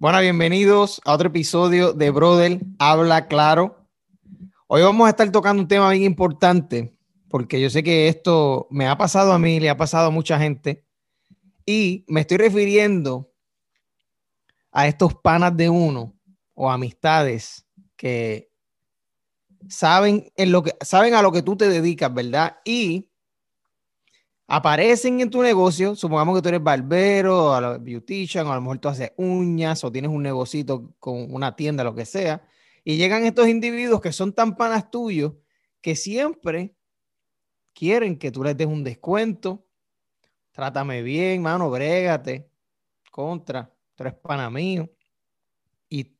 Bueno, bienvenidos a otro episodio de Brother Habla Claro. Hoy vamos a estar tocando un tema bien importante, porque yo sé que esto me ha pasado a mí, le ha pasado a mucha gente, y me estoy refiriendo a estos panas de uno o amistades que saben en lo que saben a lo que tú te dedicas, ¿verdad? Y aparecen en tu negocio, supongamos que tú eres barbero, a beautician, o a lo mejor tú haces uñas, o tienes un negocito con una tienda, lo que sea, y llegan estos individuos que son tan panas tuyos que siempre quieren que tú les des un descuento, trátame bien, mano, brégate, contra, tú eres pana mío. Y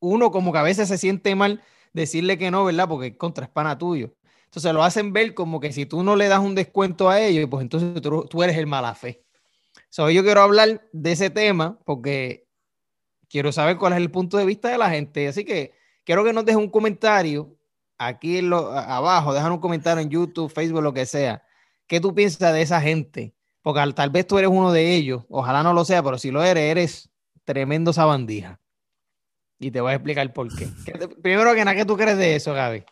uno como que a veces se siente mal decirle que no, ¿verdad? Porque contra es pana tuyo. Entonces lo hacen ver como que si tú no le das un descuento a ellos, pues entonces tú, eres el mala fe. So, yo quiero hablar de ese tema porque quiero saber cuál es el punto de vista de la gente. Así que quiero que nos dejes un comentario aquí en lo, abajo, dejan un comentario en YouTube, Facebook, lo que sea. ¿Qué tú piensas de esa gente? Porque tal vez tú eres uno de ellos, ojalá no lo sea, pero si lo eres, eres tremendo sabandija. Y te voy a explicar por qué. Primero que nada, ¿qué tú crees de eso, Gaby?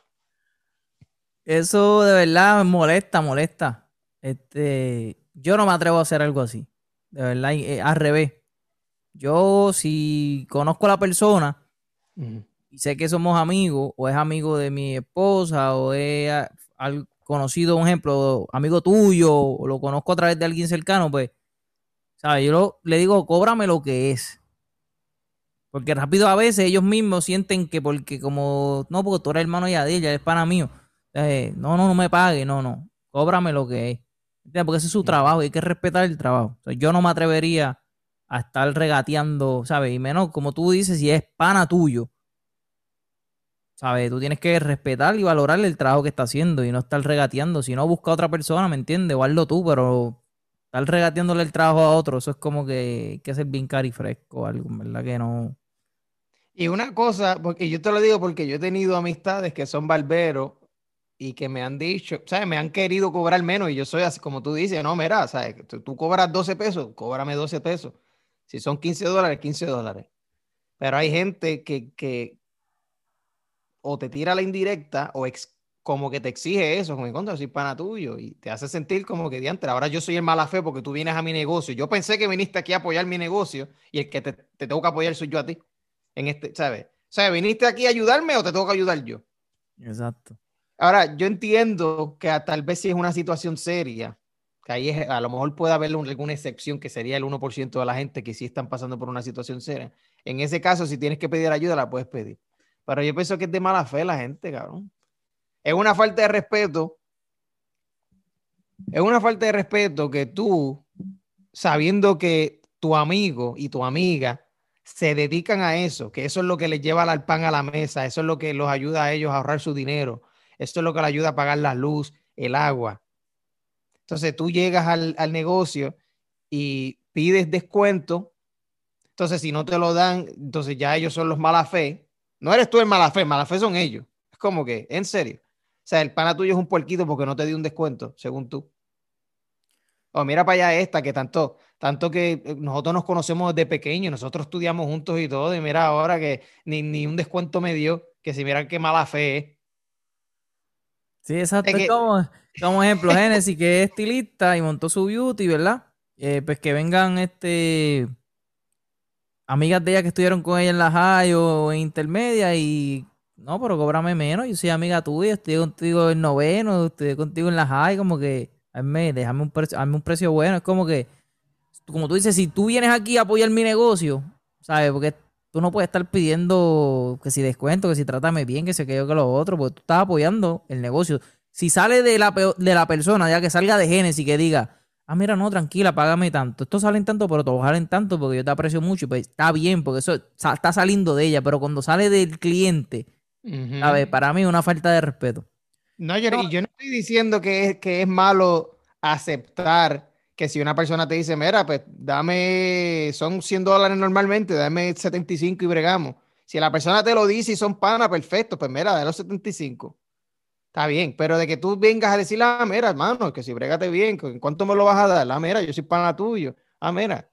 Eso de verdad me molesta, molesta. Este, yo no me atrevo a hacer algo así. De verdad, eh, al revés. Yo, si conozco a la persona y sé que somos amigos, o es amigo de mi esposa, o es al conocido, un ejemplo, amigo tuyo, o lo conozco a través de alguien cercano, pues, ¿sabes? Yo le digo, cóbrame lo que es. Porque rápido a veces ellos mismos sienten que porque como, no, porque tú eres hermano ya de ella, es pana mío eh, no, no, no me pague, no, no, cóbrame lo que es. Porque ese es su trabajo y hay que respetar el trabajo. yo no me atrevería a estar regateando, ¿sabes? Y menos, como tú dices, si es pana tuyo, ¿sabes? Tú tienes que respetar y valorar el trabajo que está haciendo y no estar regateando. Si no, busca a otra persona, ¿me entiendes? O hazlo tú, pero estar regateándole el trabajo a otro, eso es como que hay que ser bien cari fresco, algo, ¿verdad? Que no. Y una cosa, porque yo te lo digo porque yo he tenido amistades que son barberos y que me han dicho, ¿sabes? Me han querido cobrar menos y yo soy así como tú dices, no, mira, ¿sabes? Tú, cobras 12 pesos, cóbrame 12 pesos. Si son 15 dólares, 15 dólares. Pero hay gente que, que o te tira la indirecta o como que te exige eso, como en contra, soy pana tuyo y te hace sentir como que diantre, ahora yo soy el mala fe porque tú vienes a mi negocio. Yo pensé que viniste aquí a apoyar mi negocio y el que te, te tengo que apoyar soy yo a ti. En este, ¿sabes? O sea, ¿viniste aquí a ayudarme o te tengo que ayudar yo? Exacto. Ahora, yo entiendo que tal vez si es una situación seria, que ahí a lo mejor puede haber alguna excepción que sería el 1% de la gente que sí están pasando por una situación seria. En ese caso, si tienes que pedir ayuda, la puedes pedir. Pero yo pienso que es de mala fe la gente, cabrón. Es una falta de respeto. Es una falta de respeto que tú, sabiendo que tu amigo y tu amiga se dedican a eso, que eso es lo que les lleva el pan a la mesa, eso es lo que los ayuda a ellos a ahorrar su dinero, esto es lo que le ayuda a pagar la luz, el agua. Entonces tú llegas al, negocio y pides descuento. Entonces, si no te lo dan, entonces ya ellos son los mala fe. No eres tú el mala fe, mala fe son ellos. Es como que, en serio. O sea, el pana tuyo es un puerquito porque no te dio un descuento, según tú. O mira para allá esta, que tanto, tanto que eh, nosotros nos conocemos desde pequeños, nosotros estudiamos juntos y todo, y mira ahora que ni, ni un descuento me dio, que si miran qué mala fe es. Sí, exacto. como, ejemplo, Genesis, que es estilista y montó su beauty, ¿verdad? Eh, pues que vengan este amigas de ella que estuvieron con ella en la high o en intermedia y no, pero cóbrame menos, yo soy amiga tuya, estoy contigo en noveno, estoy contigo en la high, como que déjame un precio, un precio bueno, es como que como tú dices, si tú vienes aquí a apoyar mi negocio, ¿sabes? Porque tú no puedes estar pidiendo que si descuento, que si trátame bien, que se quede que lo otro, porque tú estás apoyando el negocio. Si sale de la, de la persona, ya que salga de Génesis, que diga, ah, mira, no, tranquila, págame tanto. Esto sale en tanto, pero te salen tanto porque yo te aprecio mucho. Pues está bien, porque eso está saliendo de ella, pero cuando sale del cliente, ¿sabes? Para mí es una falta de respeto. No, yo no, yo no estoy diciendo que es, que es malo aceptar que si una persona te dice, mira, pues dame, son 100 dólares normalmente, dame 75 y bregamos. Si la persona te lo dice y son pana, perfecto, pues mira, de los 75. Está bien, pero de que tú vengas a decirle, ah, mira, hermano, que si bregate bien, ¿cuánto me lo vas a dar? Ah, mira, yo soy pana tuyo. Ah, mira.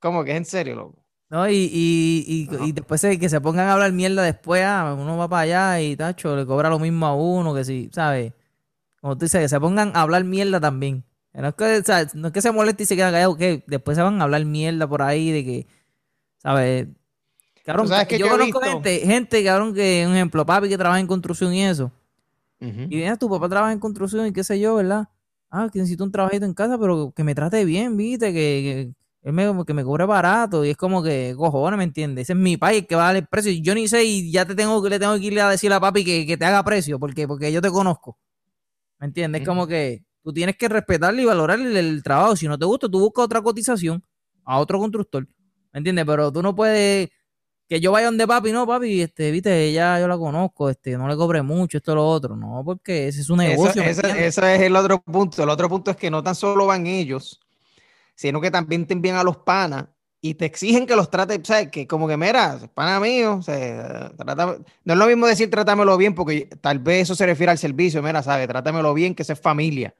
Como que es en serio, loco. No, y, y, y, después que se pongan a hablar mierda después, ah, uno va para allá y tacho, le cobra lo mismo a uno, que si, ¿sabes? Como tú dices, que se pongan a hablar mierda también. No es que, no es que se moleste y se quede callado, que después se van a hablar mierda por ahí de que, ¿sabes? Cabrón, que yo, conozco gente, gente, cabrón, que, un ejemplo, papi que trabaja en construcción y eso. Y viene tu papá trabaja en construcción y qué sé yo, ¿verdad? Ah, que necesito un trabajito en casa, pero que me trate bien, ¿viste? Que, él me, que me cobre barato. Y es como que, cojones, ¿me entiendes? Ese es mi país que va a dar el precio. Yo ni sé y ya te tengo, le tengo que ir a decir a papi que, que te haga precio, porque, porque yo te conozco. ¿Me entiendes? Es como que tú tienes que respetarle y valorarle el, trabajo. Si no te gusta, tú buscas otra cotización a otro constructor. ¿Me entiendes? Pero tú no puedes que yo vaya donde papi, no, papi, este, viste, ya yo la conozco, este, no le cobre mucho, esto, lo otro, no, porque ese es un negocio. ese es el otro punto. El otro punto es que no tan solo van ellos, sino que también te envían a los panas y te exigen que los trates, ¿sabes? Que como que, mira, pana mío, o sea, no es lo mismo decir trátamelo bien, porque tal vez eso se refiere al servicio, mira, ¿sabes? Trátamelo bien, que es familia.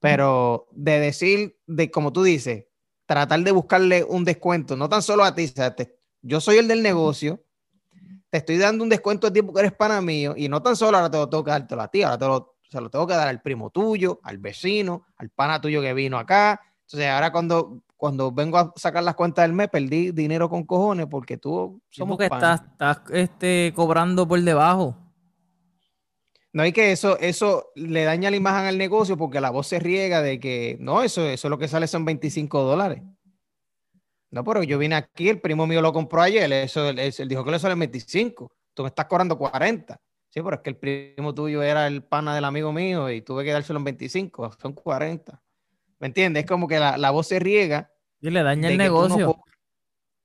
Pero de decir, de como tú dices, tratar de buscarle un descuento, no tan solo a ti, o sea, yo soy el del negocio, te estoy dando un descuento de tiempo que eres pana mío, y no tan solo ahora te lo tengo que dar a ti, ahora te lo, se lo tengo que dar al primo tuyo, al vecino, al pana tuyo que vino acá. Entonces, ahora cuando cuando vengo a sacar las cuentas del mes, perdí dinero con cojones porque tú somos que estás, estás este, cobrando por debajo. No hay que eso, eso le daña la imagen al negocio porque la voz se riega de que no, eso, eso lo que sale son 25 dólares. No, pero yo vine aquí, el primo mío lo compró ayer, eso, él, él dijo que le sale 25, tú me estás cobrando 40. Sí, pero es que el primo tuyo era el pana del amigo mío y tuve que dárselo en 25, son 40. ¿Me entiendes? Es como que la, voz se riega. Y le daña el negocio.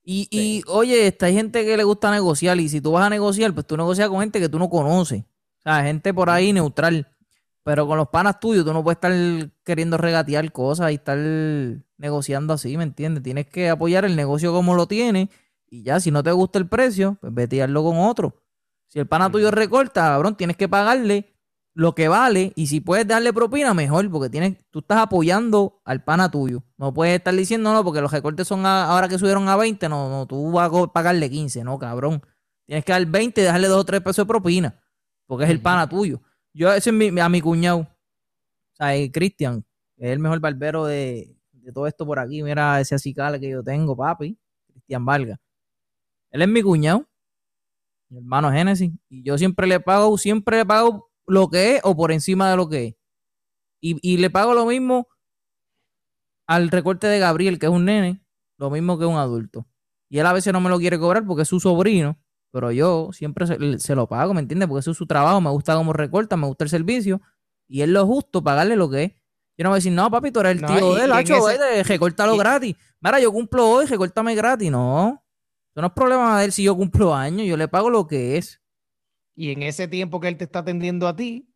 y, y, oye, esta hay gente que le gusta negociar y si tú vas a negociar, pues tú negocias con gente que tú no conoces. O sea, gente por ahí neutral. Pero con los panas tuyos tú no puedes estar queriendo regatear cosas y estar negociando así, ¿me entiendes? Tienes que apoyar el negocio como lo tiene y ya, si no te gusta el precio, pues vete a con otro. Si el pana tuyo recorta, cabrón, tienes que pagarle lo que vale y si puedes darle propina, mejor, porque tienes, tú estás apoyando al pana tuyo. No puedes estar diciendo, no, porque los recortes son ahora que subieron a 20, no, no, tú vas a pagarle 15, no, cabrón. Tienes que dar 20 y dejarle 2 o 3 pesos de propina, porque es el pana tuyo. Yo, ese es mi, a mi cuñado, o sea, Cristian, es el mejor barbero de, de, todo esto por aquí. Mira ese acicale que yo tengo, papi, Cristian Valga. Él es mi cuñado, mi hermano Génesis, y yo siempre le pago, siempre le pago lo que es o por encima de lo que es. Y, le pago lo mismo al recorte de Gabriel, que es un nene, lo mismo que un adulto. Y él a veces no me lo quiere cobrar porque es su sobrino, pero yo siempre se, lo pago, ¿me entiendes? Porque eso es su trabajo, me gusta cómo recorta, me gusta el servicio, y es lo justo pagarle lo que es. Yo no voy a decir, no, papi, tú eres el tío de él, hacho, ese... recórtalo gratis. Mira, yo cumplo hoy, recórtame gratis. No, eso no es problema de él si yo cumplo años, yo le pago lo que es. Y en ese tiempo que él te está atendiendo a ti,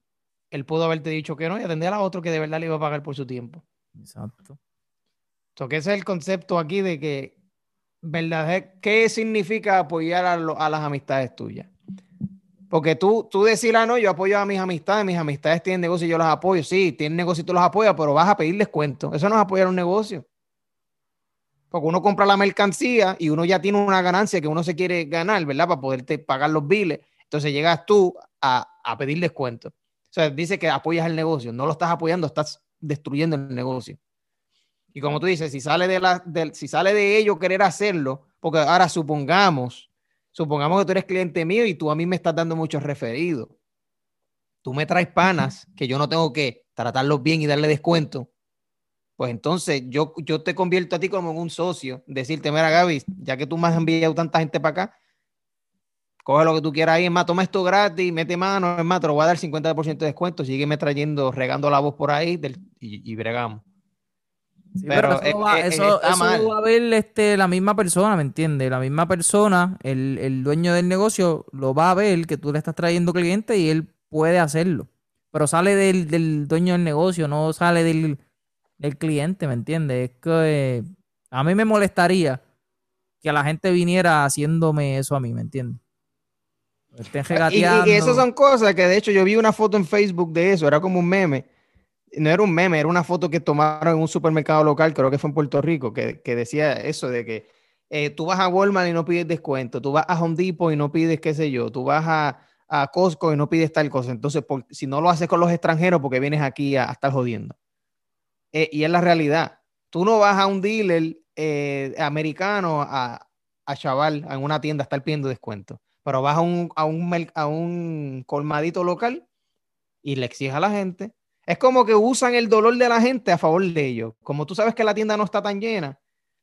él pudo haberte dicho que no y atender a otro que de verdad le iba a pagar por su tiempo. Exacto. So, que ese es el concepto aquí de que, ¿verdad? ¿Qué significa apoyar a, las amistades tuyas? Porque tú, tú ah, no, yo apoyo a mis amistades, mis amistades tienen negocio y yo los apoyo. Sí, tienen negocio y tú los apoyas, pero vas a pedir descuento. Eso no es apoyar un negocio. Porque uno compra la mercancía y uno ya tiene una ganancia que uno se quiere ganar, ¿verdad? Para poderte pagar los biles. Entonces llegas tú a, pedir descuento. O sea, dice que apoyas el negocio. No lo estás apoyando, estás destruyendo el negocio. Y como tú dices, si sale de, la, si sale de ello querer hacerlo, porque ahora supongamos, supongamos que tú eres cliente mío y tú a mí me estás dando muchos referidos. Tú me traes panas que yo no tengo que tratarlos bien y darle descuento. Pues entonces yo, yo te convierto a ti como un socio, decirte, mira Gaby, ya que tú me has enviado tanta gente para acá, coge lo que tú quieras ahí, es más, toma esto gratis, mete mano, es más, te lo voy a dar 50% de descuento, sígueme trayendo, regando la voz por ahí y, bregamos. Pero, eso, va, a ver este, la misma persona, ¿me entiendes? La misma persona, el, dueño del negocio, lo va a ver que tú le estás trayendo clientes y él puede hacerlo. Pero sale del, dueño del negocio, no sale del, cliente, ¿me entiendes? Es que a mí me molestaría que la gente viniera haciéndome eso a mí, ¿me entiendes? Y, y, esas son cosas que de hecho yo vi una foto en Facebook de eso, era como un meme. No era un meme, era una foto que tomaron en un supermercado local, creo que fue en Puerto Rico, que, que decía eso de que eh, tú vas a Walmart y no pides descuento, tú vas a Home Depot y no pides qué sé yo, tú vas a, Costco y no pides tal cosa. Entonces, si no lo haces con los extranjeros, porque vienes aquí a, estar jodiendo. Eh, y es la realidad. Tú no vas a un dealer eh, americano a, a chaval en una tienda a estar pidiendo descuento, pero vas a un, a un, a un colmadito local y le exiges a la gente. Es como que usan el dolor de la gente a favor de ellos. Como tú sabes que la tienda no está tan llena,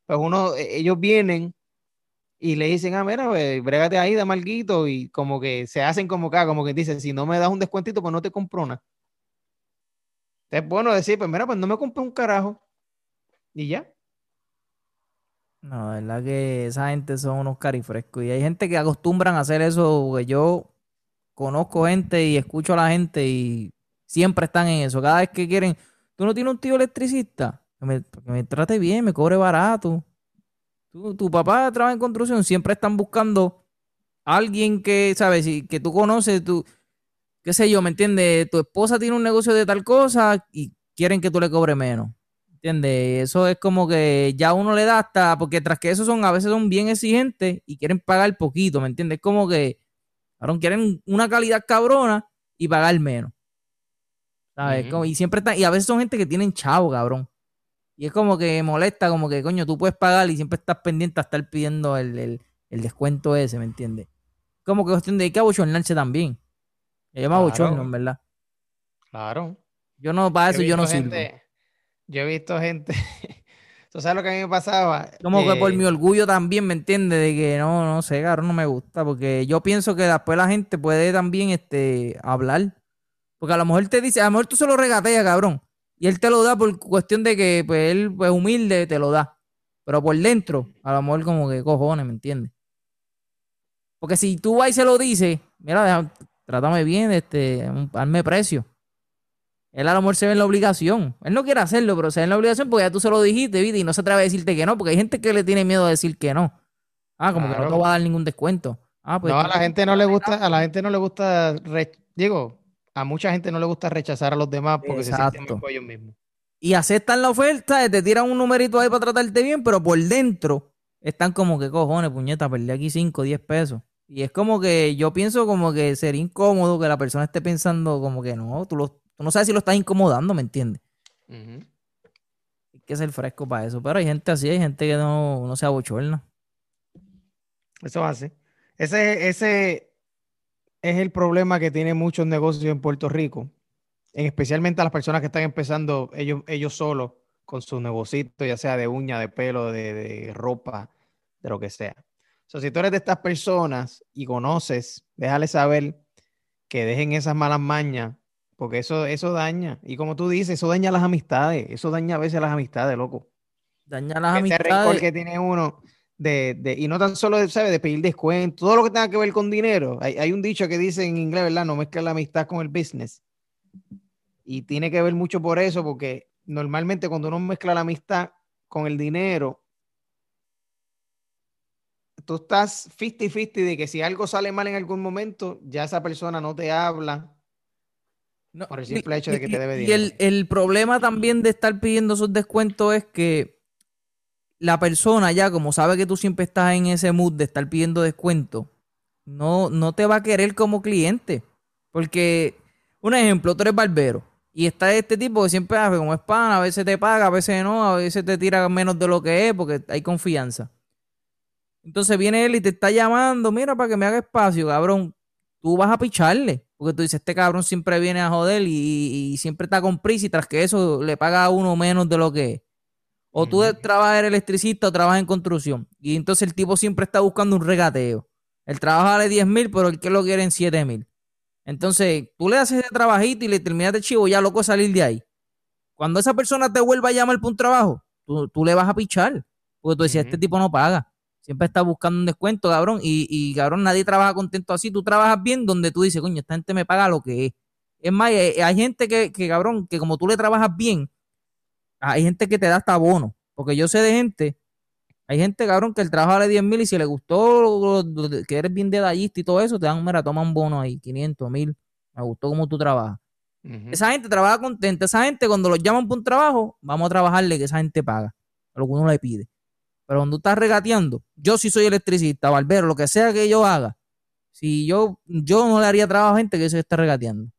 pues uno, e, ellos vienen y le dicen, ah, mira, pues, brégate ahí de malguito y como que se hacen como que, como que dicen, si no me das un descuentito, pues no te compro nada. Es bueno decir, pues mira, pues no me compré un carajo. Y ya. No, la verdad que esa gente son unos carifrescos. Y hay gente que acostumbran a hacer eso, que yo conozco gente y escucho a la gente y siempre están en eso. Cada vez que quieren, tú no tienes un tío electricista, que me, trate bien, me cobre barato. Tu, papá trabaja en construcción, siempre están buscando a alguien que, ¿sabes? Que tú conoces, tú, qué sé yo, ¿me entiendes? Tu esposa tiene un negocio de tal cosa y quieren que tú le cobres menos. ¿Entiendes? Eso es como que ya uno le da hasta, porque tras que esos son, a veces son bien exigentes y quieren pagar poquito, ¿me entiendes? Es como que, quieren una calidad cabrona y pagar menos. ¿Sabes? y siempre están, y a veces son gente que tienen chavo, cabrón. Y es como que molesta, como que, coño, tú puedes pagar y siempre estás pendiente a estar pidiendo el, descuento ese, ¿me entiendes? Como que cuestión de que abochornarse también. Se llama en verdad. Claro. Yo no, para eso yo no sirvo. Yo he visto gente. ¿Tú sabes lo que a mí me pasaba? Como que por mi orgullo también, ¿me entiendes? De que no, no sé, cabrón, no me gusta. Porque yo pienso que después la gente puede también este, hablar. Porque a lo mejor te dice, a lo mejor tú se lo regateas, cabrón. Y él te lo da por cuestión de que pues, él es pues, humilde, te lo da. Pero por dentro, a lo mejor como que cojones, ¿me entiendes? Porque si tú vas y se lo dices, mira, trátame bien, este, hazme precio. Él a lo mejor se ve en la obligación. Él no quiere hacerlo, pero se ve en la obligación porque ya tú se lo dijiste, ¿viste? Y no se atreve a decirte que no, porque hay gente que le tiene miedo a decir que no. Ah, como que no te va a dar ningún descuento. Ah, pues no, a la gente no le gusta, a la gente no le gusta, digo, a mucha gente no le gusta rechazar a los demás porque se sienten por ellos mismos. Y aceptan la oferta, te tiran un numerito ahí para tratarte bien, pero por dentro están como que cojones, puñeta, perdí aquí 5, 10 pesos. Y es como que yo pienso como que sería incómodo que la persona esté pensando como que no, tú, tú no sabes si lo estás incomodando, ¿me entiendes? Hay que ser fresco para eso. Pero hay gente así, hay gente que no, no se abochorna. Eso hace. Ese, ese, es el problema que tiene muchos negocios en Puerto Rico, especialmente a las personas que están empezando ellos, ellos solos con su negocito, ya sea de uña, de pelo, de, ropa, de lo que sea. So, si tú eres de estas personas y conoces, déjale saber que dejen esas malas mañas, porque eso, eso daña. Y como tú dices, eso daña las amistades. Eso daña a veces las amistades, loco. Daña las amistades. que tiene uno de, y no tan solo, ¿sabes? De pedir descuento, todo lo que tenga que ver con dinero. Hay, un dicho que dice en inglés, ¿verdad? No mezcla la amistad con el business. Y tiene que ver mucho por eso, porque normalmente cuando uno mezcla la amistad con el dinero, tú estás 50-50 de que si algo sale mal en algún momento, ya esa persona no te habla. por el simple hecho de que te debe dinero. Y el, el problema también de estar pidiendo esos descuentos es que la persona ya, como sabe que tú siempre estás en ese mood de estar pidiendo descuento, no, no te va a querer como cliente. Porque, un ejemplo, tú eres barbero y está este tipo que siempre hace como es a veces te paga, a veces no, a veces te tira menos de lo que es porque hay confianza. Entonces viene él y te está llamando, mira, para que me haga espacio, cabrón. Tú vas a picharle, porque tú dices, este cabrón siempre viene a joder y, y siempre está con prisa y tras que eso le paga a uno menos de lo que es. O tú trabajas en electricista o trabajas en construcción. Y entonces el tipo siempre está buscando un regateo. El trabajo vale 10 mil, pero el que lo quiere en 7 mil. Entonces, tú le haces ese trabajito y le terminas de chivo, ya loco salir de ahí. Cuando esa persona te vuelva a llamar por un trabajo, tú, le vas a pichar. Porque tú decías, este tipo no paga. Siempre está buscando un descuento, cabrón. Y, y, cabrón, nadie trabaja contento así. Tú trabajas bien donde tú dices, coño, esta gente me paga lo que es. Es más, hay, hay gente que, que, cabrón, que como tú le trabajas bien, hay gente que te da hasta bono. Porque yo sé de gente, hay gente, cabrón, que el trabajo vale 10 mil y si le gustó que eres bien detallista y todo eso, te dan, mira, toma un bono ahí, 500 mil. Me gustó cómo tú trabajas. Esa gente trabaja contenta. Esa gente, cuando los llaman por un trabajo, vamos a trabajarle que esa gente paga. Lo que uno le pide. Pero cuando tú estás regateando, yo sí soy electricista, barbero, lo que sea que yo haga, si yo, yo no le haría trabajo a gente que se está regateando.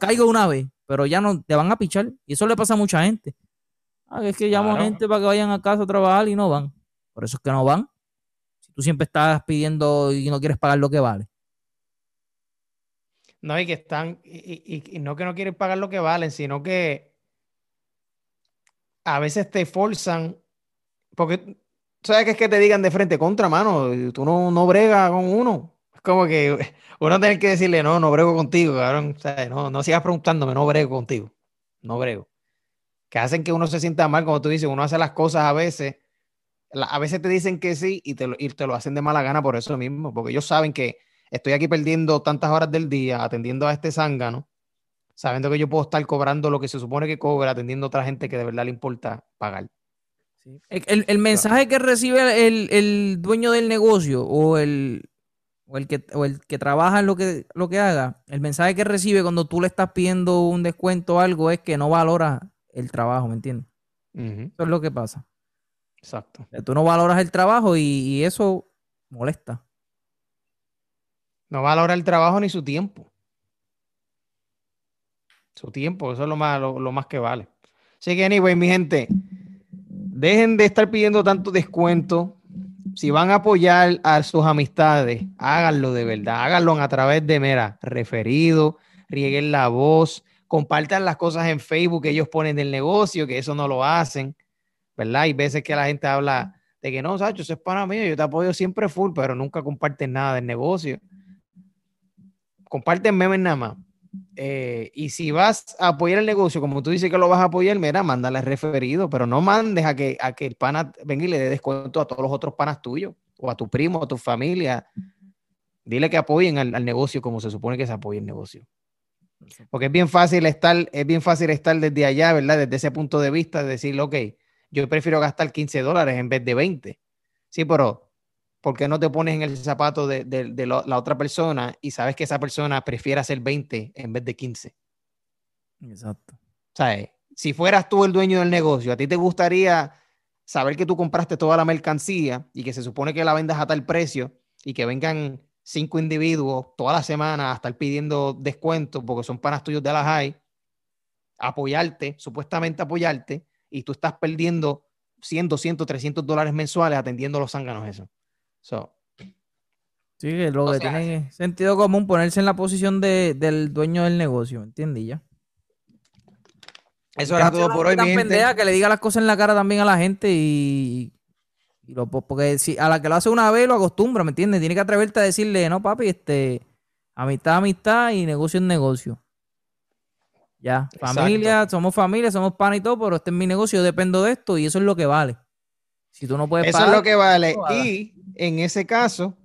caigo una vez, pero ya no te van a pichar. Y eso le pasa a mucha gente. Ah, es que llamo a gente para que vayan a casa a trabajar y no van. Por eso es que no van. Si tú siempre estás pidiendo y no quieres pagar lo que vale. No, y que están, y, no que no quieren pagar lo que valen, sino que a veces te forzan, porque sabes que es que te digan de frente contra mano, tú no, no bregas con uno. Como que uno tiene que decirle, no, no brego contigo, cabrón. no, no sigas preguntándome, no brego contigo. No brego. Que hacen que uno se sienta mal, como tú dices, uno hace las cosas a veces. A veces te dicen que sí y te, lo, y te lo hacen de mala gana por eso mismo, porque ellos saben que estoy aquí perdiendo tantas horas del día atendiendo a este zángano, sabiendo que yo puedo estar cobrando lo que se supone que cobra, atendiendo a otra gente que de verdad le importa pagar. El, mensaje que recibe el, dueño del negocio o el, el, que, el que trabaja en lo que, lo que haga, el mensaje que recibe cuando tú le estás pidiendo un descuento o algo es que no valora el trabajo, ¿me entiendes? Eso es lo que pasa. Exacto. Tú no valoras el trabajo y eso molesta. No valora el trabajo ni su tiempo. Su tiempo, eso es lo más, lo, más que vale. Así que, anyway, mi gente, dejen de estar pidiendo tanto descuento. Si van a apoyar a sus amistades, háganlo de verdad. Háganlo a través de, mera, referido, rieguen la voz, compartan las cosas en Facebook que ellos ponen del negocio, que eso no lo hacen, ¿verdad? Hay veces que la gente habla de que no, Sacho, eso es para mí, yo te apoyo siempre full, pero nunca comparten nada del negocio comparten memes nada más. Eh, y si vas a apoyar el negocio, como tú dices que lo vas a apoyar, mira, mándale referido, pero no mandes a que, a que el pana venga y le dé descuento a todos los otros panas tuyos, o a tu primo, a tu familia. Dile que apoyen al, negocio como se supone que se apoya el negocio. Porque es bien fácil estar, es bien fácil estar desde allá, ¿verdad? Desde ese punto de vista, de decir, ok, yo prefiero gastar 15 dólares en vez de 20. Sí, pero ¿por qué no te pones en el zapato de, la otra persona y sabes que esa persona prefiere hacer 20 en vez de 15? Exacto. ¿Sabes? Si fueras tú el dueño del negocio, ¿a ti te gustaría saber que tú compraste toda la mercancía y que se supone que la vendas a tal precio y que vengan cinco individuos toda la semana a estar pidiendo descuentos porque son panas tuyos de la high, apoyarte, supuestamente apoyarte, y tú estás perdiendo 100, 200, 300 dólares mensuales atendiendo los zánganos eso. So, sí, que lo que tiene sentido común ponerse en la posición del dueño del negocio, ¿entiendes? Ya. Eso era todo por hoy, mi gente. que le diga las cosas en la cara también a la gente y, lo, porque si a la que lo hace una vez lo acostumbra, ¿me entiendes? Tiene que atreverte a decirle, no, papi, este, amistad, amistad y negocio es negocio. Ya, familia, somos familia, somos pan y todo, pero este es mi negocio, yo dependo de esto y eso es lo que vale. Si tú no puedes Eso es lo que vale. y en ese caso,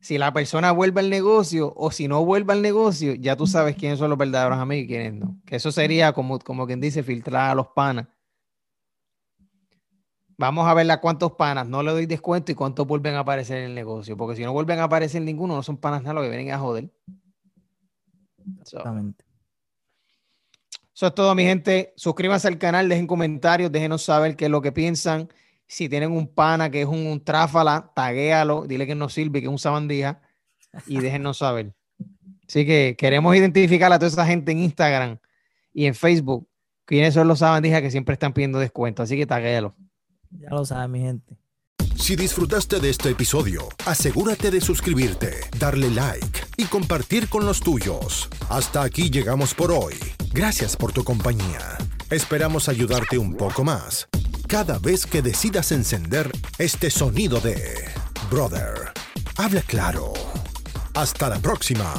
si la persona vuelve al negocio o si no vuelve al negocio, ya tú sabes quiénes son los verdaderos amigos y quiénes no. Que eso sería como, como quien dice, filtrar a los panas. Vamos a ver a cuántos panas no le doy descuento y cuántos vuelven a aparecer en el negocio. Porque si no vuelven a aparecer ninguno, no son panas nada, lo que vienen a joder. Exactamente. Eso es todo, mi gente. Suscríbanse al canal, dejen comentarios, déjenos saber qué es lo que piensan. Si tienen un pana que es un, tráfala, taguéalo, dile que no sirve, que es un sabandija y déjenos saber. Así que queremos identificar a toda esa gente en Instagram y en Facebook, quiénes son los sabandijas que siempre están pidiendo descuento. Así que taguéalo. Ya lo saben, mi gente. Si disfrutaste de este episodio, asegúrate de suscribirte, darle like y compartir con los tuyos. Hasta aquí llegamos por hoy. Gracias por tu compañía. Esperamos ayudarte un poco más cada vez que decidas encender este sonido de Brother. Habla claro. Hasta la próxima.